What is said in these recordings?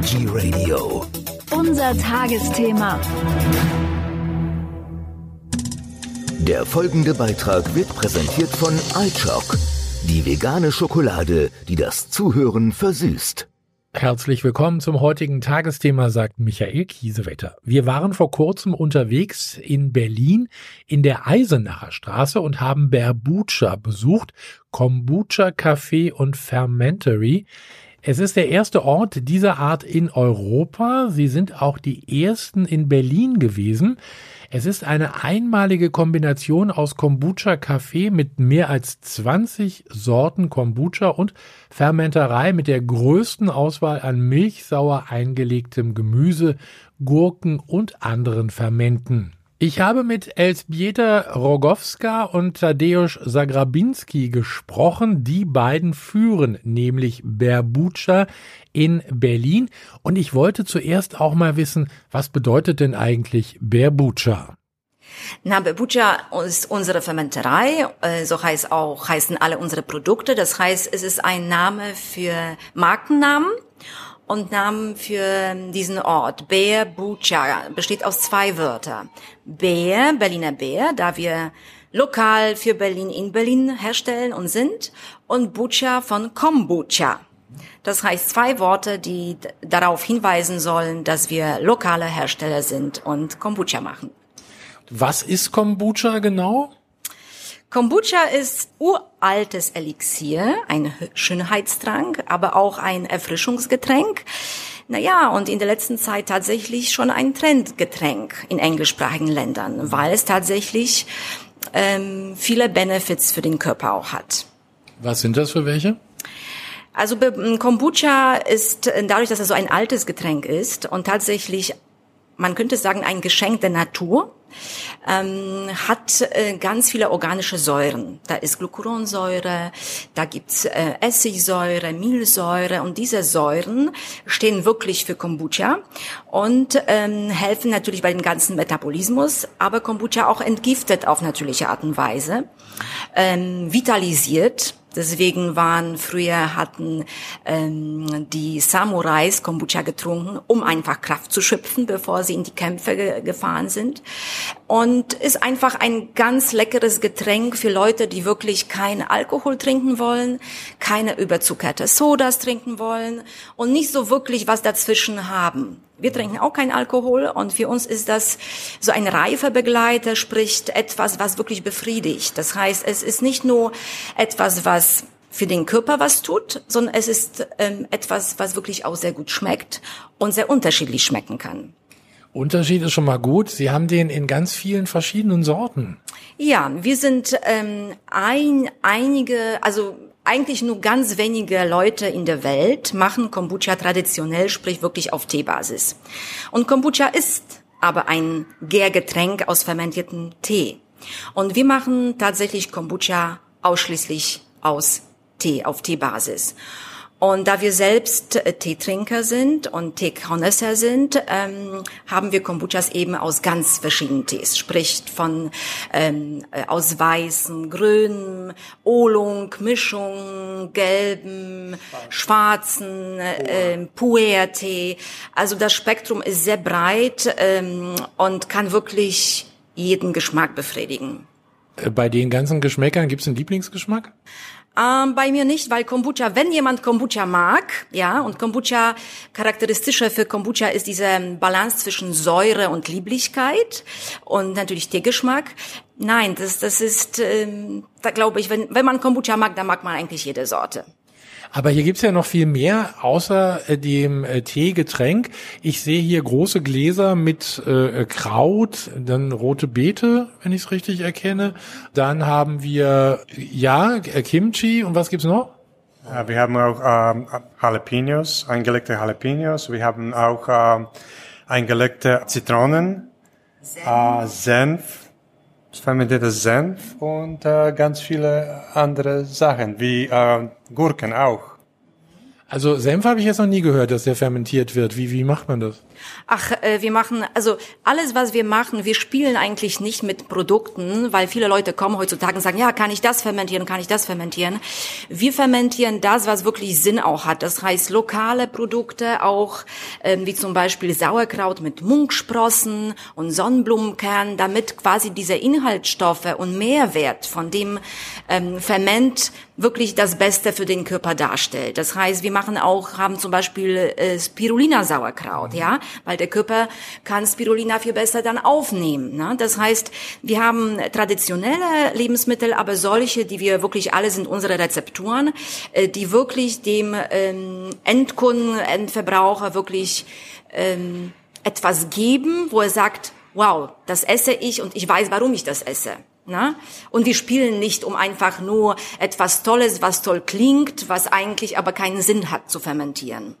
Energy Radio. Unser Tagesthema. Der folgende Beitrag wird präsentiert von iChock, die vegane Schokolade, die das Zuhören versüßt. Herzlich willkommen zum heutigen Tagesthema, sagt Michael Kiesewetter. Wir waren vor kurzem unterwegs in Berlin in der Eisenacher Straße und haben Berbucha besucht, Kombucha Café und Fermentery. Es ist der erste Ort dieser Art in Europa. Sie sind auch die ersten in Berlin gewesen. Es ist eine einmalige Kombination aus Kombucha-Kaffee mit mehr als 20 Sorten Kombucha und Fermenterei mit der größten Auswahl an milchsauer eingelegtem Gemüse, Gurken und anderen Fermenten. Ich habe mit Elzbieta Rogowska und Tadeusz Zagrabinski gesprochen. Die beiden führen nämlich Berbucha in Berlin. Und ich wollte zuerst auch mal wissen, was bedeutet denn eigentlich Berbucha? Na, Berbucha ist unsere Fermenterei, äh, so heißt auch, heißen alle unsere Produkte. Das heißt, es ist ein Name für Markennamen und Namen für diesen Ort. Bär Bucha besteht aus zwei Wörtern. Bär, Berliner Bär, da wir lokal für Berlin in Berlin herstellen und sind. Und Bucha von Kombucha. Das heißt zwei Worte, die darauf hinweisen sollen, dass wir lokale Hersteller sind und Kombucha machen. Was ist Kombucha genau? Kombucha ist uraltes Elixier, ein Schönheitstrank, aber auch ein Erfrischungsgetränk. Naja, und in der letzten Zeit tatsächlich schon ein Trendgetränk in englischsprachigen Ländern, weil es tatsächlich ähm, viele Benefits für den Körper auch hat. Was sind das für welche? Also Kombucha ist äh, dadurch, dass er so ein altes Getränk ist und tatsächlich, man könnte sagen, ein Geschenk der Natur, ähm, hat äh, ganz viele organische Säuren. Da ist Glucuronsäure, da gibt's äh, Essigsäure, Milchsäure und diese Säuren stehen wirklich für Kombucha und ähm, helfen natürlich bei dem ganzen Metabolismus, aber Kombucha auch entgiftet auf natürliche Art und Weise, ähm, vitalisiert Deswegen waren früher hatten ähm, die Samurais Kombucha getrunken, um einfach Kraft zu schöpfen, bevor sie in die Kämpfe ge gefahren sind. Und ist einfach ein ganz leckeres Getränk für Leute, die wirklich keinen Alkohol trinken wollen, keine überzuckerte Sodas trinken wollen und nicht so wirklich was dazwischen haben. Wir trinken auch keinen Alkohol und für uns ist das so ein reifer Begleiter, spricht etwas, was wirklich befriedigt. Das heißt, es ist nicht nur etwas, was für den Körper was tut, sondern es ist ähm, etwas, was wirklich auch sehr gut schmeckt und sehr unterschiedlich schmecken kann. Unterschied ist schon mal gut. Sie haben den in ganz vielen verschiedenen Sorten. Ja, wir sind ähm, ein, einige, also eigentlich nur ganz wenige Leute in der Welt machen Kombucha traditionell, sprich wirklich auf Teebasis. Und Kombucha ist aber ein Gärgetränk aus fermentiertem Tee. Und wir machen tatsächlich Kombucha ausschließlich aus Tee, auf Teebasis. Und da wir selbst äh, Teetrinker sind und Teekonnoisseur sind, ähm, haben wir Kombuchas eben aus ganz verschiedenen Tees. Sprich von ähm, äh, aus weißen, grünen, Oolong, Mischung, gelben, schwarzen, äh, Puer-Tee. Also das Spektrum ist sehr breit ähm, und kann wirklich jeden Geschmack befriedigen. Äh, bei den ganzen Geschmäckern gibt es einen Lieblingsgeschmack? Ähm, bei mir nicht, weil Kombucha, wenn jemand Kombucha mag, ja, und Kombucha, charakteristischer für Kombucha ist diese Balance zwischen Säure und Lieblichkeit und natürlich Teegeschmack. Nein, das, das ist, ähm, da glaube ich, wenn, wenn man Kombucha mag, dann mag man eigentlich jede Sorte. Aber hier gibt's ja noch viel mehr außer äh, dem äh, Teegetränk. Ich sehe hier große Gläser mit äh, Kraut, dann rote Beete, wenn ich es richtig erkenne. Dann haben wir ja äh, Kimchi und was gibt's noch? Ja, wir haben auch ähm, Jalapenos, eingelegte Jalapenos. Wir haben auch ähm, eingelegte Zitronen, Senf, äh, Senf fermentierter Senf und äh, ganz viele andere Sachen, wie äh, Gurken auch. Also Senf habe ich jetzt noch nie gehört, dass der fermentiert wird. Wie, wie macht man das? Ach, äh, wir machen, also alles, was wir machen, wir spielen eigentlich nicht mit Produkten, weil viele Leute kommen heutzutage und sagen, ja, kann ich das fermentieren, kann ich das fermentieren. Wir fermentieren das, was wirklich Sinn auch hat. Das heißt, lokale Produkte auch, ähm, wie zum Beispiel Sauerkraut mit Munksprossen und Sonnenblumenkern, damit quasi diese Inhaltsstoffe und Mehrwert von dem ähm, Ferment wirklich das Beste für den Körper darstellt. Das heißt, wir machen auch, haben zum Beispiel äh, Spirulina-Sauerkraut, ja, weil der Körper kann Spirulina viel besser dann aufnehmen. Ne? Das heißt, wir haben traditionelle Lebensmittel, aber solche, die wir wirklich alle sind unsere Rezepturen, äh, die wirklich dem ähm, Endkunden, Endverbraucher wirklich ähm, etwas geben, wo er sagt, wow, das esse ich und ich weiß, warum ich das esse. Na? Und wir spielen nicht, um einfach nur etwas Tolles, was toll klingt, was eigentlich aber keinen Sinn hat zu fermentieren.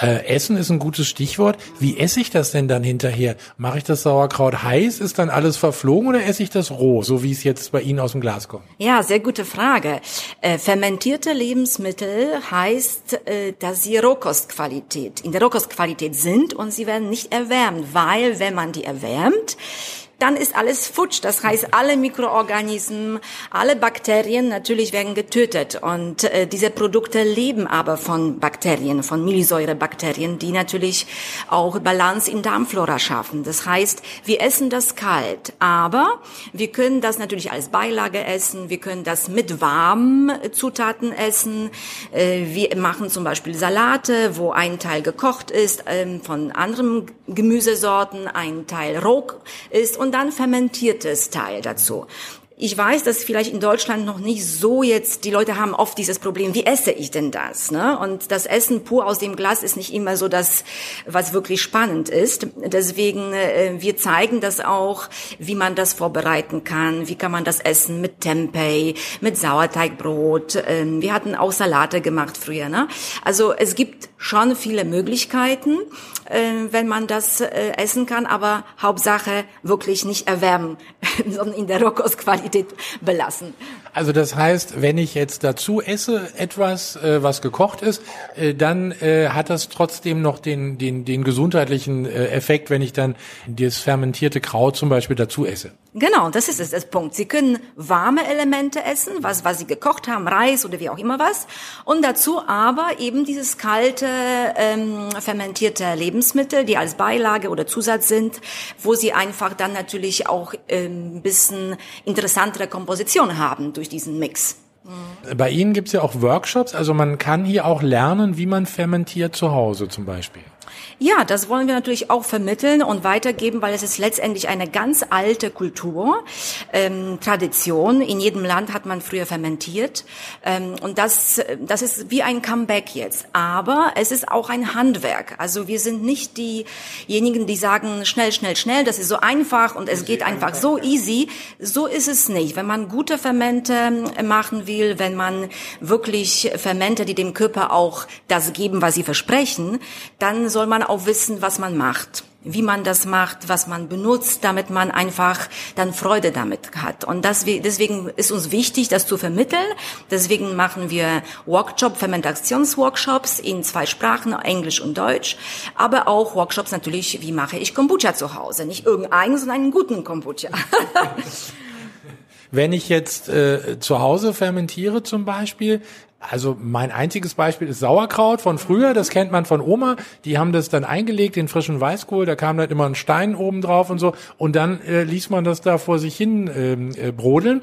Äh, Essen ist ein gutes Stichwort. Wie esse ich das denn dann hinterher? Mache ich das Sauerkraut heiß? Ist dann alles verflogen oder esse ich das roh, so wie es jetzt bei Ihnen aus dem Glas kommt? Ja, sehr gute Frage. Äh, fermentierte Lebensmittel heißt, äh, dass sie Rohkostqualität, in der Rohkostqualität sind und sie werden nicht erwärmt, weil wenn man die erwärmt, dann ist alles futsch. Das heißt, alle Mikroorganismen, alle Bakterien natürlich werden getötet. Und äh, diese Produkte leben aber von Bakterien, von Milchsäurebakterien, die natürlich auch Balance in Darmflora schaffen. Das heißt, wir essen das kalt, aber wir können das natürlich als Beilage essen, wir können das mit warmen Zutaten essen. Äh, wir machen zum Beispiel Salate, wo ein Teil gekocht ist äh, von anderen Gemüsesorten, ein Teil roh ist und und dann fermentiertes Teil dazu. Ich weiß, dass vielleicht in Deutschland noch nicht so jetzt, die Leute haben oft dieses Problem, wie esse ich denn das? Ne? Und das Essen pur aus dem Glas ist nicht immer so das, was wirklich spannend ist. Deswegen, äh, wir zeigen das auch, wie man das vorbereiten kann, wie kann man das essen mit Tempeh, mit Sauerteigbrot. Ähm, wir hatten auch Salate gemacht früher. Ne? Also es gibt schon viele Möglichkeiten, äh, wenn man das äh, essen kann, aber Hauptsache wirklich nicht erwärmen, sondern in der Rohkostqualität belassen. Also das heißt, wenn ich jetzt dazu esse etwas, äh, was gekocht ist, äh, dann äh, hat das trotzdem noch den, den, den gesundheitlichen äh, Effekt, wenn ich dann das fermentierte Kraut zum Beispiel dazu esse. Genau, das ist es, das Punkt. Sie können warme Elemente essen, was, was Sie gekocht haben, Reis oder wie auch immer was, und dazu aber eben dieses kalte, ähm, fermentierte Lebensmittel, die als Beilage oder Zusatz sind, wo Sie einfach dann natürlich auch ähm, ein bisschen interessantere Komposition haben durch diesen Mix. Bei Ihnen gibt's ja auch Workshops, also man kann hier auch lernen, wie man fermentiert zu Hause zum Beispiel. Ja, das wollen wir natürlich auch vermitteln und weitergeben, weil es ist letztendlich eine ganz alte Kultur, ähm, Tradition. In jedem Land hat man früher fermentiert ähm, und das, das ist wie ein Comeback jetzt. Aber es ist auch ein Handwerk. Also wir sind nicht diejenigen, die sagen schnell, schnell, schnell. Das ist so einfach und es geht einfach so easy. So ist es nicht. Wenn man gute Fermente machen will, wenn man wirklich Fermente, die dem Körper auch das geben, was sie versprechen, dann soll man auch wissen, was man macht wie man das macht, was man benutzt, damit man einfach dann Freude damit hat. Und das, deswegen ist uns wichtig, das zu vermitteln. Deswegen machen wir Workshop, Fermentationsworkshops in zwei Sprachen, Englisch und Deutsch, aber auch Workshops natürlich, wie mache ich Kombucha zu Hause. Nicht irgendeinen, sondern einen guten Kombucha. Wenn ich jetzt äh, zu Hause fermentiere zum Beispiel, also mein einziges Beispiel ist Sauerkraut von früher, das kennt man von Oma. Die haben das dann eingelegt in frischen Weißkohl, da kam dann immer ein Stein oben drauf und so. Und dann äh, ließ man das da vor sich hin ähm, äh, brodeln.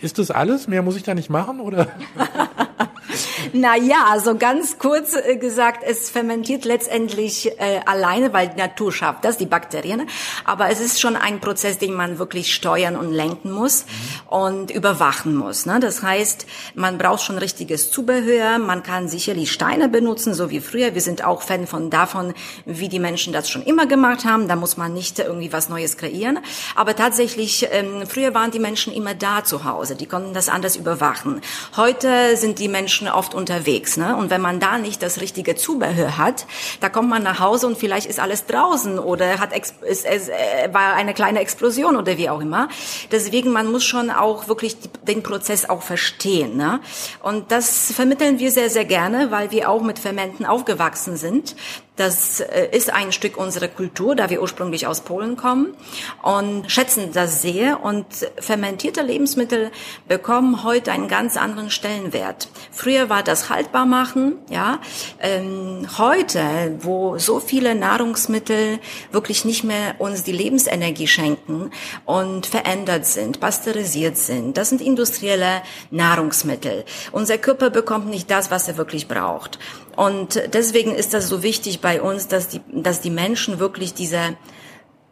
Ist das alles? Mehr muss ich da nicht machen, oder? Na ja, also ganz kurz äh, gesagt, es fermentiert letztendlich äh, alleine, weil die Natur schafft das, die Bakterien. Aber es ist schon ein Prozess, den man wirklich steuern und lenken muss mhm. und überwachen muss. Ne? Das heißt, man braucht schon richtiges Zubehör. Man kann sicherlich Steine benutzen, so wie früher. Wir sind auch Fan von davon, wie die Menschen das schon immer gemacht haben. Da muss man nicht irgendwie was Neues kreieren. Aber tatsächlich, ähm, früher waren die Menschen immer da zu Hause. Die konnten das anders überwachen. Heute sind die die Menschen oft unterwegs. Ne? Und wenn man da nicht das richtige Zubehör hat, da kommt man nach Hause und vielleicht ist alles draußen oder hat ist, ist, äh, war eine kleine Explosion oder wie auch immer. Deswegen man muss schon auch wirklich den Prozess auch verstehen. Ne? Und das vermitteln wir sehr sehr gerne, weil wir auch mit Fermenten aufgewachsen sind. Das äh, ist ein Stück unserer Kultur, da wir ursprünglich aus Polen kommen und schätzen das sehr. Und fermentierte Lebensmittel bekommen heute einen ganz anderen Stellenwert. Früher war das haltbar machen, ja. Ähm, heute, wo so viele Nahrungsmittel wirklich nicht mehr uns die Lebensenergie schenken und verändert sind, pasteurisiert sind, das sind industrielle Nahrungsmittel. Unser Körper bekommt nicht das, was er wirklich braucht. Und deswegen ist das so wichtig bei uns, dass die, dass die Menschen wirklich diese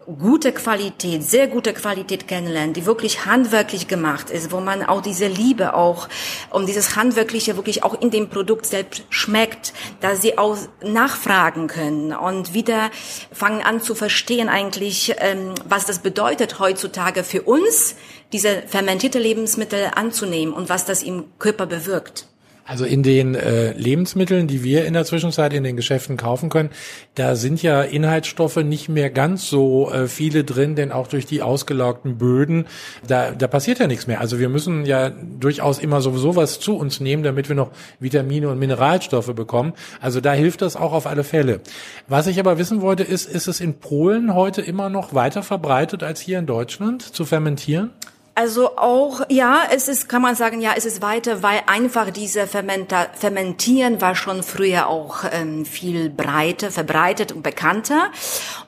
gute Qualität, sehr gute Qualität kennenlernen, die wirklich handwerklich gemacht ist, wo man auch diese Liebe auch um dieses Handwerkliche wirklich auch in dem Produkt selbst schmeckt, dass sie auch nachfragen können und wieder fangen an zu verstehen eigentlich, ähm, was das bedeutet heutzutage für uns, diese fermentierte Lebensmittel anzunehmen und was das im Körper bewirkt. Also in den äh, Lebensmitteln, die wir in der Zwischenzeit in den Geschäften kaufen können, da sind ja Inhaltsstoffe nicht mehr ganz so äh, viele drin, denn auch durch die ausgelaugten Böden, da, da passiert ja nichts mehr. Also wir müssen ja durchaus immer sowieso was zu uns nehmen, damit wir noch Vitamine und Mineralstoffe bekommen. Also da hilft das auch auf alle Fälle. Was ich aber wissen wollte, ist, ist es in Polen heute immer noch weiter verbreitet als hier in Deutschland zu fermentieren? Also auch, ja, es ist, kann man sagen, ja, es ist weiter, weil einfach diese Fermenta Fermentieren war schon früher auch ähm, viel breiter, verbreitet und bekannter.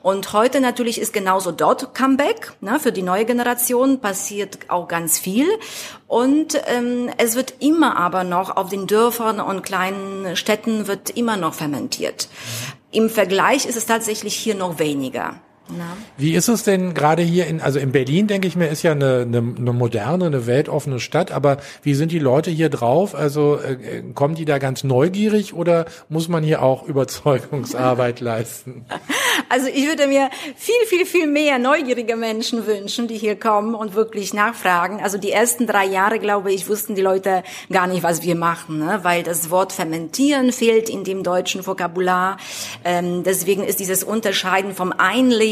Und heute natürlich ist genauso dort Comeback, ne, für die neue Generation passiert auch ganz viel. Und ähm, es wird immer aber noch auf den Dörfern und kleinen Städten wird immer noch fermentiert. Im Vergleich ist es tatsächlich hier noch weniger. Na? Wie ist es denn gerade hier in, also in Berlin, denke ich mir, ist ja eine, eine, eine moderne, eine weltoffene Stadt, aber wie sind die Leute hier drauf? Also äh, kommen die da ganz neugierig oder muss man hier auch Überzeugungsarbeit leisten? Also ich würde mir viel, viel, viel mehr neugierige Menschen wünschen, die hier kommen und wirklich nachfragen. Also die ersten drei Jahre, glaube ich, wussten die Leute gar nicht, was wir machen, ne? weil das Wort fermentieren fehlt in dem deutschen Vokabular. Ähm, deswegen ist dieses Unterscheiden vom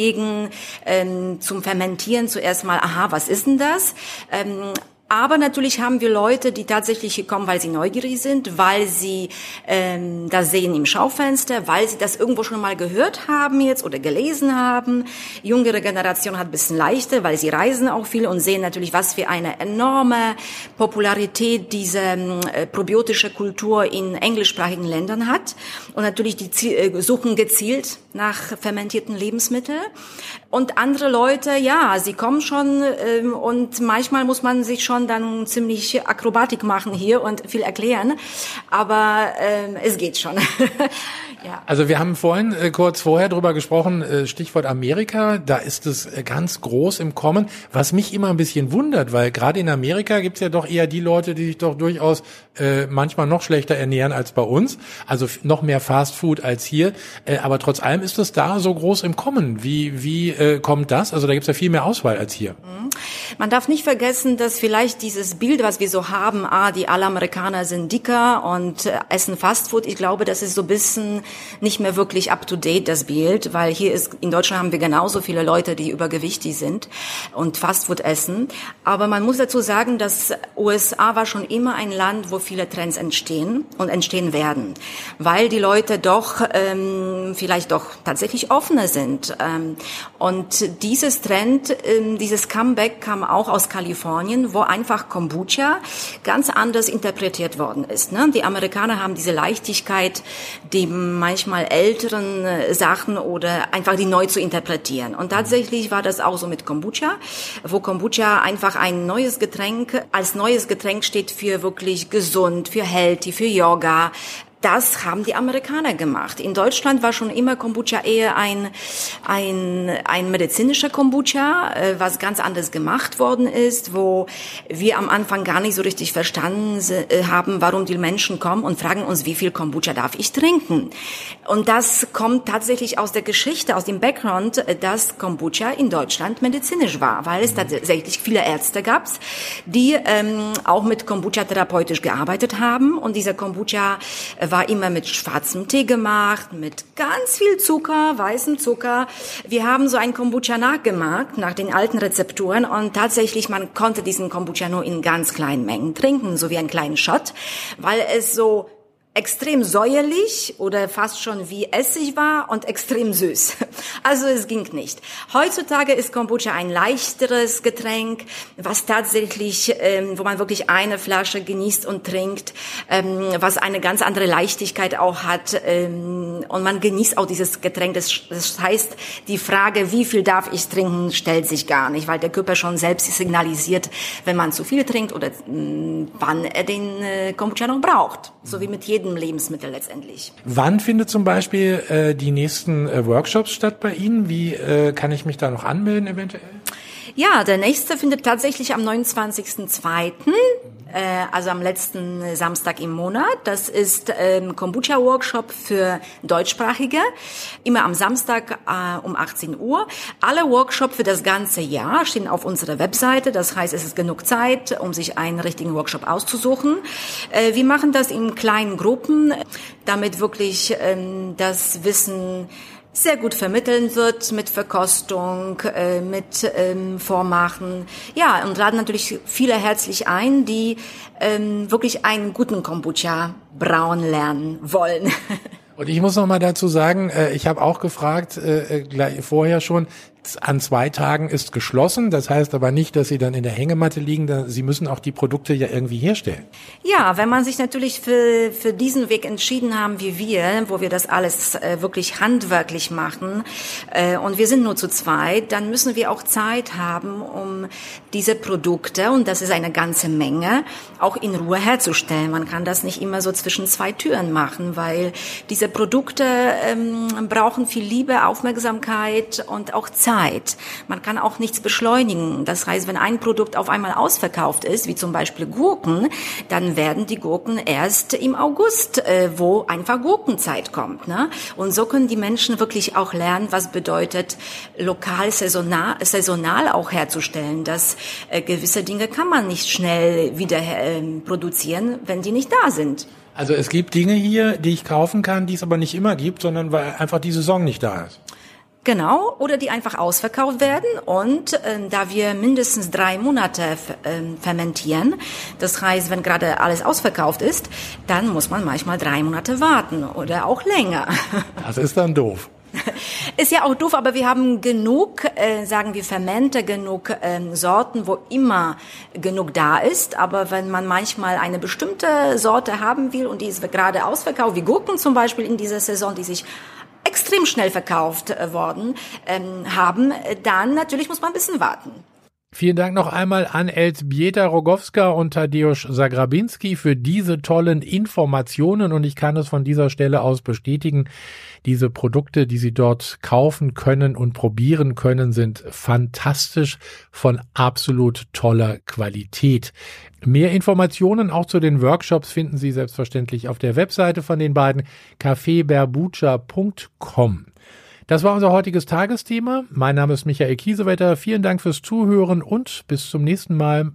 Einlegen ähm, zum Fermentieren zuerst mal, aha, was ist denn das? Ähm, aber natürlich haben wir Leute, die tatsächlich hier kommen, weil sie neugierig sind, weil sie ähm, das sehen im Schaufenster, weil sie das irgendwo schon mal gehört haben jetzt oder gelesen haben. Jüngere Generation hat bisschen leichter, weil sie reisen auch viel und sehen natürlich, was für eine enorme Popularität diese äh, probiotische Kultur in englischsprachigen Ländern hat. Und natürlich die äh, suchen gezielt nach fermentierten Lebensmitteln. Und andere Leute, ja, sie kommen schon ähm, und manchmal muss man sich schon dann ziemlich Akrobatik machen hier und viel erklären. Aber ähm, es geht schon. ja. Also wir haben vorhin äh, kurz vorher drüber gesprochen, äh, Stichwort Amerika, da ist es äh, ganz groß im Kommen, was mich immer ein bisschen wundert, weil gerade in Amerika gibt's ja doch eher die Leute, die sich doch durchaus äh, manchmal noch schlechter ernähren als bei uns, also noch mehr Fast Food als hier, äh, aber trotz allem ist es da so groß im Kommen. Wie, wie äh, kommt das? Also da gibt's ja viel mehr Auswahl als hier. Mhm. Man darf nicht vergessen, dass vielleicht dieses Bild, was wir so haben, ah, die alle Amerikaner sind dicker und äh, essen Fastfood, ich glaube, das ist so ein bisschen nicht mehr wirklich up to date, das Bild, weil hier ist, in Deutschland haben wir genauso viele Leute, die übergewichtig sind und Fastfood essen. Aber man muss dazu sagen, dass USA war schon immer ein Land, wo viele Trends entstehen und entstehen werden, weil die Leute doch ähm, vielleicht doch tatsächlich offener sind. Ähm, und dieses Trend, ähm, dieses Comeback kam auch aus Kalifornien, wo einfach Kombucha ganz anders interpretiert worden ist. Ne? Die Amerikaner haben diese Leichtigkeit, die manchmal älteren äh, Sachen oder einfach die neu zu interpretieren. Und tatsächlich war das auch so mit Kombucha, wo Kombucha einfach ein neues Getränk als neues Getränk steht für wirklich gesund, für healthy, für Yoga, das haben die Amerikaner gemacht. In Deutschland war schon immer Kombucha eher ein, ein, ein medizinischer Kombucha, äh, was ganz anders gemacht worden ist, wo wir am Anfang gar nicht so richtig verstanden äh, haben, warum die Menschen kommen und fragen uns, wie viel Kombucha darf ich trinken? Und das kommt tatsächlich aus der Geschichte, aus dem Background, äh, dass Kombucha in Deutschland medizinisch war, weil es tatsächlich viele Ärzte gab, die ähm, auch mit Kombucha therapeutisch gearbeitet haben. Und dieser Kombucha war immer mit schwarzem Tee gemacht, mit ganz viel Zucker, weißem Zucker. Wir haben so ein Kombucha nachgemacht, nach den alten Rezepturen. Und tatsächlich, man konnte diesen Kombucha nur in ganz kleinen Mengen trinken, so wie einen kleinen Shot, weil es so extrem säuerlich oder fast schon wie Essig war und extrem süß. Also es ging nicht. Heutzutage ist Kombucha ein leichteres Getränk, was tatsächlich, ähm, wo man wirklich eine Flasche genießt und trinkt, ähm, was eine ganz andere Leichtigkeit auch hat ähm, und man genießt auch dieses Getränk. Das, das heißt, die Frage, wie viel darf ich trinken, stellt sich gar nicht, weil der Körper schon selbst signalisiert, wenn man zu viel trinkt oder mh, wann er den äh, Kombucha noch braucht. So wie mit jedem jedem Lebensmittel letztendlich. Wann findet zum Beispiel äh, die nächsten äh, Workshops statt bei Ihnen? Wie äh, kann ich mich da noch anmelden eventuell? Ja, der nächste findet tatsächlich am 29.02., äh, also am letzten Samstag im Monat. Das ist ähm, Kombucha-Workshop für Deutschsprachige, immer am Samstag äh, um 18 Uhr. Alle Workshops für das ganze Jahr stehen auf unserer Webseite. Das heißt, es ist genug Zeit, um sich einen richtigen Workshop auszusuchen. Äh, wir machen das in kleinen Gruppen, damit wirklich ähm, das Wissen sehr gut vermitteln wird mit Verkostung, äh, mit ähm, Vormachen. Ja, und laden natürlich viele herzlich ein, die ähm, wirklich einen guten Kombucha brauen lernen wollen. Und ich muss noch mal dazu sagen, äh, ich habe auch gefragt äh, gleich vorher schon, an zwei Tagen ist geschlossen. Das heißt aber nicht, dass sie dann in der Hängematte liegen. Sie müssen auch die Produkte ja irgendwie herstellen. Ja, wenn man sich natürlich für, für diesen Weg entschieden haben wie wir, wo wir das alles äh, wirklich handwerklich machen äh, und wir sind nur zu zweit, dann müssen wir auch Zeit haben, um diese Produkte, und das ist eine ganze Menge, auch in Ruhe herzustellen. Man kann das nicht immer so zwischen zwei Türen machen, weil diese Produkte ähm, brauchen viel Liebe, Aufmerksamkeit und auch Zeit. Zeit. Man kann auch nichts beschleunigen. Das heißt, wenn ein Produkt auf einmal ausverkauft ist, wie zum Beispiel Gurken, dann werden die Gurken erst im August, äh, wo einfach Gurkenzeit kommt. Ne? Und so können die Menschen wirklich auch lernen, was bedeutet, lokal, saisonal, saisonal auch herzustellen. Dass äh, gewisse Dinge kann man nicht schnell wieder äh, produzieren, wenn die nicht da sind. Also es gibt Dinge hier, die ich kaufen kann, die es aber nicht immer gibt, sondern weil einfach die Saison nicht da ist. Genau, oder die einfach ausverkauft werden. Und äh, da wir mindestens drei Monate äh, fermentieren, das heißt, wenn gerade alles ausverkauft ist, dann muss man manchmal drei Monate warten oder auch länger. Das ist dann doof. Ist ja auch doof, aber wir haben genug, äh, sagen wir Fermente, genug ähm, Sorten, wo immer genug da ist. Aber wenn man manchmal eine bestimmte Sorte haben will und die ist gerade ausverkauft, wie Gurken zum Beispiel in dieser Saison, die sich extrem schnell verkauft äh, worden ähm, haben, dann natürlich muss man ein bisschen warten. Vielen Dank noch einmal an Elzbieta Rogowska und Tadeusz Zagrabinski für diese tollen Informationen und ich kann es von dieser Stelle aus bestätigen, diese Produkte, die Sie dort kaufen können und probieren können, sind fantastisch von absolut toller Qualität. Mehr Informationen auch zu den Workshops finden Sie selbstverständlich auf der Webseite von den beiden cafeberbucha.com. Das war unser heutiges Tagesthema. Mein Name ist Michael Kiesewetter. Vielen Dank fürs Zuhören und bis zum nächsten Mal.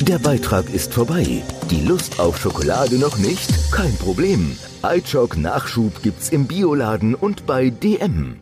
Der Beitrag ist vorbei. Die Lust auf Schokolade noch nicht? Kein Problem. iChock Nachschub gibt's im Bioladen und bei DM.